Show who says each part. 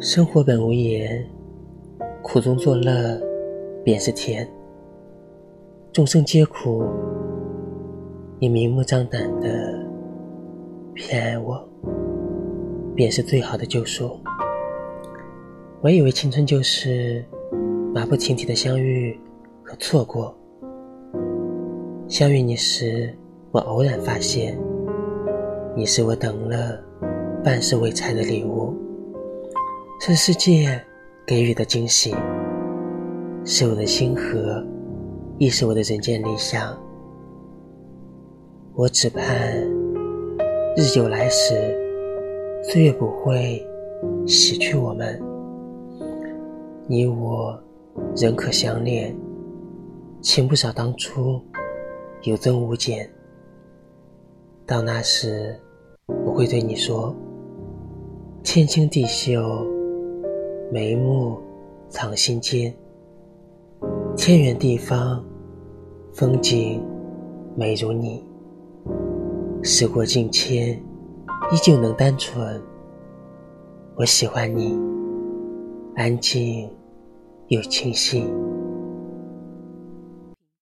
Speaker 1: 生活本无言，苦中作乐便是甜。众生皆苦，你明目张胆的偏爱我，便是最好的救赎。我以为青春就是马不停蹄的相遇和错过。相遇你时，我偶然发现，你是我等了半世未拆的礼物。是世界给予的惊喜，是我的星河，亦是我的人间理想。我只盼日久来时，岁月不会洗去我们，你我仍可相恋，情不少当初有增无减。到那时，我会对你说：天清地秀。眉目藏心间，天远地方，风景美如你。时过境迁，依旧能单纯。我喜欢你，安静又清新。